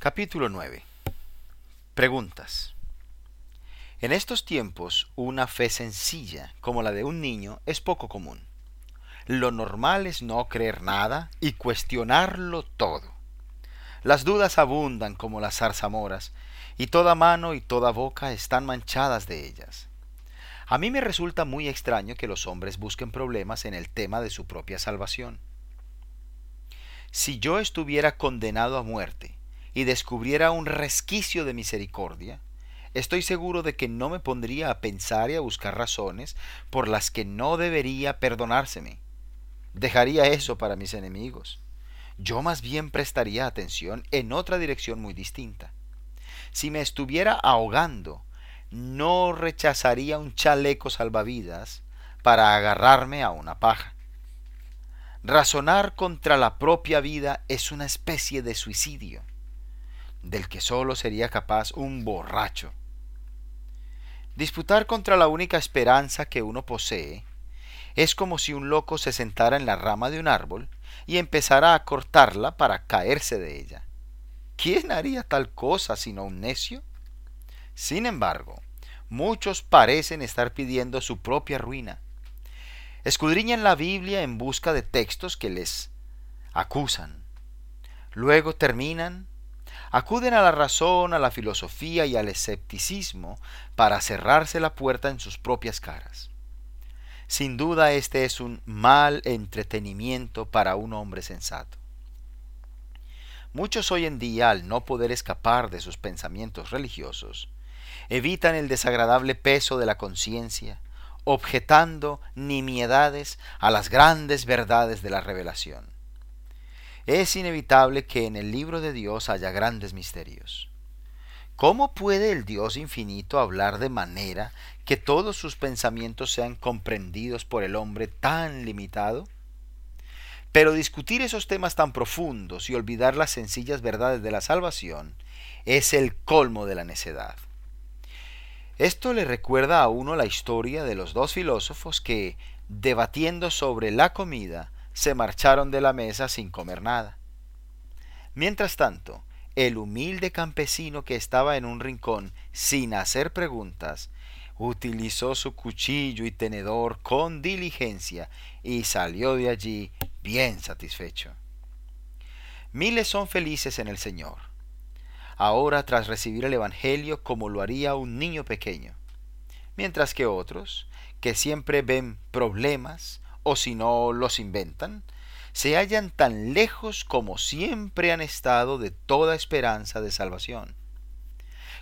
Capítulo 9. Preguntas. En estos tiempos, una fe sencilla, como la de un niño, es poco común. Lo normal es no creer nada y cuestionarlo todo. Las dudas abundan como las zarzamoras, y toda mano y toda boca están manchadas de ellas. A mí me resulta muy extraño que los hombres busquen problemas en el tema de su propia salvación. Si yo estuviera condenado a muerte y descubriera un resquicio de misericordia, estoy seguro de que no me pondría a pensar y a buscar razones por las que no debería perdonárseme. Dejaría eso para mis enemigos. Yo más bien prestaría atención en otra dirección muy distinta. Si me estuviera ahogando, no rechazaría un chaleco salvavidas para agarrarme a una paja. Razonar contra la propia vida es una especie de suicidio, del que solo sería capaz un borracho. Disputar contra la única esperanza que uno posee es como si un loco se sentara en la rama de un árbol y empezara a cortarla para caerse de ella. ¿Quién haría tal cosa sino un necio? Sin embargo, muchos parecen estar pidiendo su propia ruina. Escudriñan la Biblia en busca de textos que les acusan. Luego terminan, acuden a la razón, a la filosofía y al escepticismo para cerrarse la puerta en sus propias caras. Sin duda este es un mal entretenimiento para un hombre sensato. Muchos hoy en día, al no poder escapar de sus pensamientos religiosos, evitan el desagradable peso de la conciencia, objetando nimiedades a las grandes verdades de la revelación. Es inevitable que en el libro de Dios haya grandes misterios. ¿Cómo puede el Dios infinito hablar de manera que todos sus pensamientos sean comprendidos por el hombre tan limitado? Pero discutir esos temas tan profundos y olvidar las sencillas verdades de la salvación es el colmo de la necedad. Esto le recuerda a uno la historia de los dos filósofos que, debatiendo sobre la comida, se marcharon de la mesa sin comer nada. Mientras tanto, el humilde campesino que estaba en un rincón sin hacer preguntas, utilizó su cuchillo y tenedor con diligencia y salió de allí bien satisfecho. Miles son felices en el Señor, ahora tras recibir el Evangelio como lo haría un niño pequeño, mientras que otros, que siempre ven problemas o si no los inventan, se hallan tan lejos como siempre han estado de toda esperanza de salvación.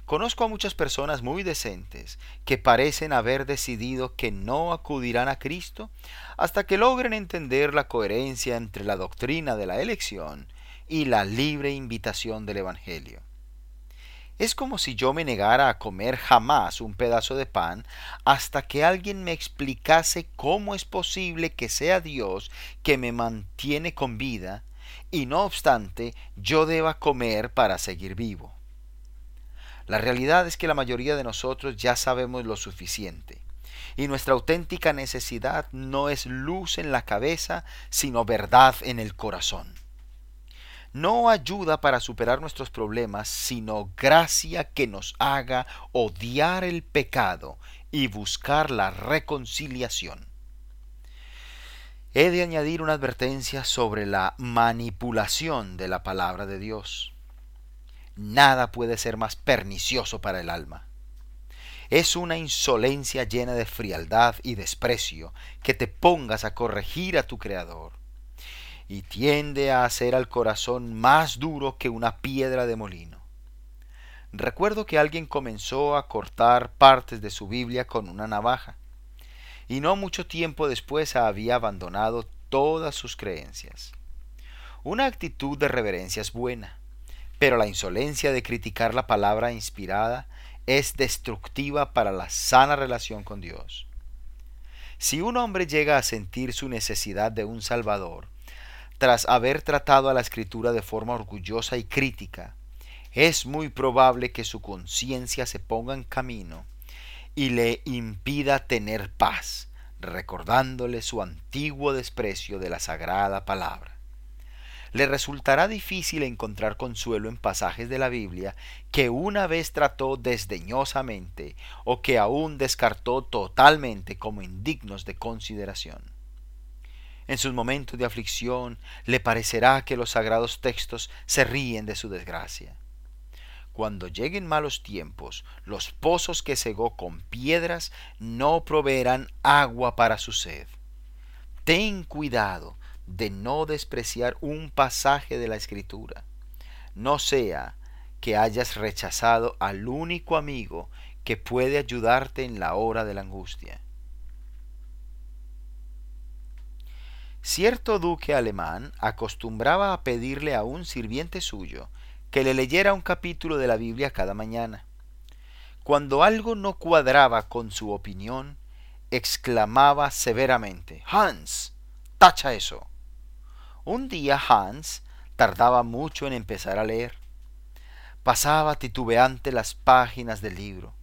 Conozco a muchas personas muy decentes que parecen haber decidido que no acudirán a Cristo hasta que logren entender la coherencia entre la doctrina de la elección y la libre invitación del Evangelio. Es como si yo me negara a comer jamás un pedazo de pan hasta que alguien me explicase cómo es posible que sea Dios que me mantiene con vida y no obstante yo deba comer para seguir vivo. La realidad es que la mayoría de nosotros ya sabemos lo suficiente. Y nuestra auténtica necesidad no es luz en la cabeza, sino verdad en el corazón. No ayuda para superar nuestros problemas, sino gracia que nos haga odiar el pecado y buscar la reconciliación. He de añadir una advertencia sobre la manipulación de la palabra de Dios nada puede ser más pernicioso para el alma. Es una insolencia llena de frialdad y desprecio que te pongas a corregir a tu Creador, y tiende a hacer al corazón más duro que una piedra de molino. Recuerdo que alguien comenzó a cortar partes de su Biblia con una navaja, y no mucho tiempo después había abandonado todas sus creencias. Una actitud de reverencia es buena, pero la insolencia de criticar la palabra inspirada es destructiva para la sana relación con Dios. Si un hombre llega a sentir su necesidad de un Salvador, tras haber tratado a la Escritura de forma orgullosa y crítica, es muy probable que su conciencia se ponga en camino y le impida tener paz, recordándole su antiguo desprecio de la sagrada palabra. le resultará difícil encontrar consuelo en pasajes de la Biblia que una vez trató desdeñosamente o que aún descartó totalmente como indignos de consideración. En sus momentos de aflicción le parecerá que los sagrados textos se ríen de su desgracia. Cuando lleguen malos tiempos, los pozos que cegó con piedras no proveerán agua para su sed. Ten cuidado de no despreciar un pasaje de la Escritura. No sea que hayas rechazado al único amigo que puede ayudarte en la hora de la angustia. Cierto duque alemán acostumbraba a pedirle a un sirviente suyo que le leyera un capítulo de la Biblia cada mañana. Cuando algo no cuadraba con su opinión, exclamaba severamente Hans, tacha eso. Un día Hans tardaba mucho en empezar a leer. Pasaba titubeante las páginas del libro.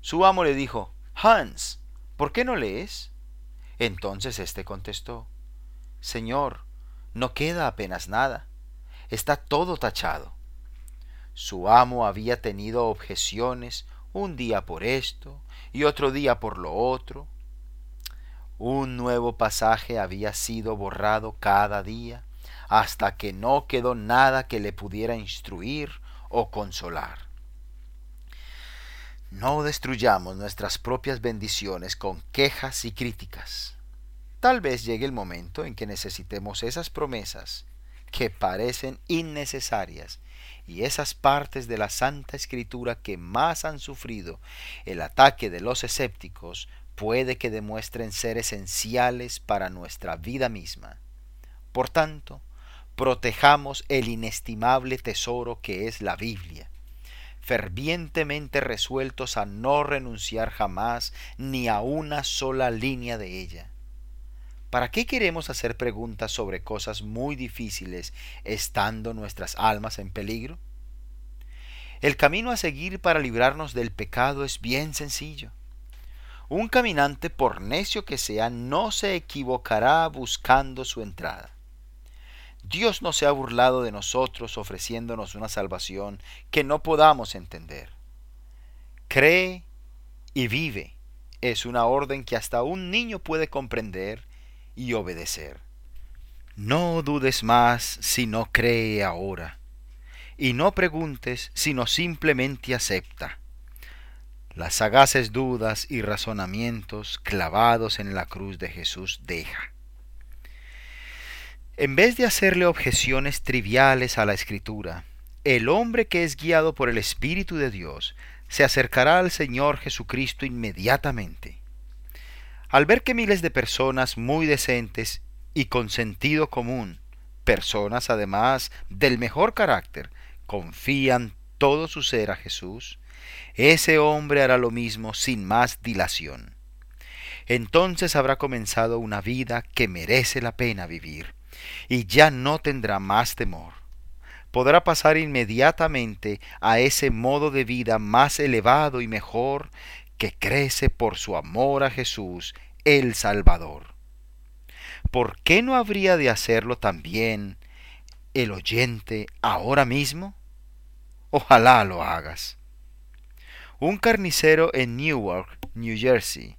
Su amo le dijo Hans, ¿por qué no lees? Entonces éste contestó Señor, no queda apenas nada. Está todo tachado. Su amo había tenido objeciones un día por esto y otro día por lo otro. Un nuevo pasaje había sido borrado cada día hasta que no quedó nada que le pudiera instruir o consolar. No destruyamos nuestras propias bendiciones con quejas y críticas. Tal vez llegue el momento en que necesitemos esas promesas que parecen innecesarias y esas partes de la Santa Escritura que más han sufrido el ataque de los escépticos puede que demuestren ser esenciales para nuestra vida misma. Por tanto, protejamos el inestimable tesoro que es la Biblia, fervientemente resueltos a no renunciar jamás ni a una sola línea de ella. ¿Para qué queremos hacer preguntas sobre cosas muy difíciles estando nuestras almas en peligro? El camino a seguir para librarnos del pecado es bien sencillo. Un caminante, por necio que sea, no se equivocará buscando su entrada. Dios no se ha burlado de nosotros ofreciéndonos una salvación que no podamos entender. Cree y vive es una orden que hasta un niño puede comprender y obedecer. No dudes más si no cree ahora, y no preguntes sino simplemente acepta. Las sagaces dudas y razonamientos clavados en la cruz de Jesús deja. En vez de hacerle objeciones triviales a la escritura, el hombre que es guiado por el Espíritu de Dios se acercará al Señor Jesucristo inmediatamente al ver que miles de personas muy decentes y con sentido común, personas además del mejor carácter, confían todo su ser a Jesús, ese hombre hará lo mismo sin más dilación. Entonces habrá comenzado una vida que merece la pena vivir, y ya no tendrá más temor. Podrá pasar inmediatamente a ese modo de vida más elevado y mejor que crece por su amor a Jesús, el Salvador. ¿Por qué no habría de hacerlo también el oyente ahora mismo? Ojalá lo hagas. Un carnicero en Newark, New Jersey,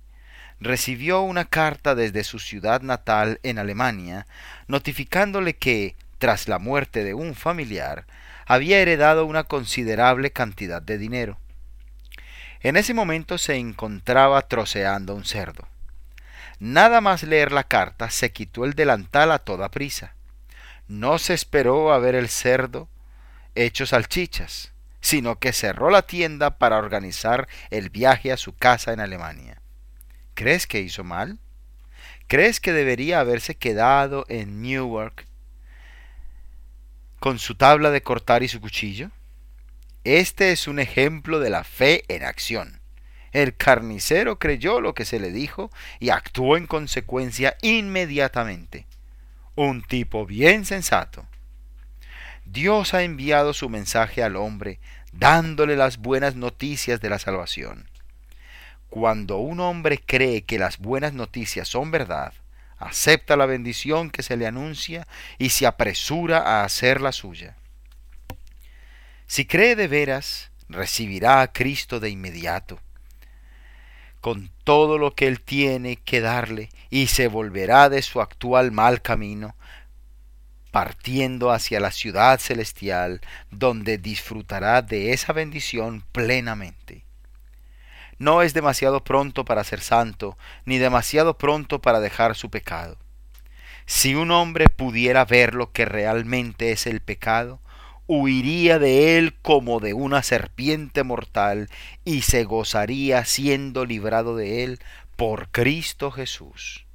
recibió una carta desde su ciudad natal en Alemania, notificándole que, tras la muerte de un familiar, había heredado una considerable cantidad de dinero. En ese momento se encontraba troceando un cerdo. Nada más leer la carta, se quitó el delantal a toda prisa. No se esperó a ver el cerdo hecho salchichas, sino que cerró la tienda para organizar el viaje a su casa en Alemania. ¿Crees que hizo mal? ¿Crees que debería haberse quedado en Newark con su tabla de cortar y su cuchillo? Este es un ejemplo de la fe en acción. El carnicero creyó lo que se le dijo y actuó en consecuencia inmediatamente. Un tipo bien sensato. Dios ha enviado su mensaje al hombre, dándole las buenas noticias de la salvación. Cuando un hombre cree que las buenas noticias son verdad, acepta la bendición que se le anuncia y se apresura a hacer la suya. Si cree de veras, recibirá a Cristo de inmediato, con todo lo que él tiene que darle, y se volverá de su actual mal camino, partiendo hacia la ciudad celestial, donde disfrutará de esa bendición plenamente. No es demasiado pronto para ser santo, ni demasiado pronto para dejar su pecado. Si un hombre pudiera ver lo que realmente es el pecado, huiría de él como de una serpiente mortal y se gozaría siendo librado de él por Cristo Jesús.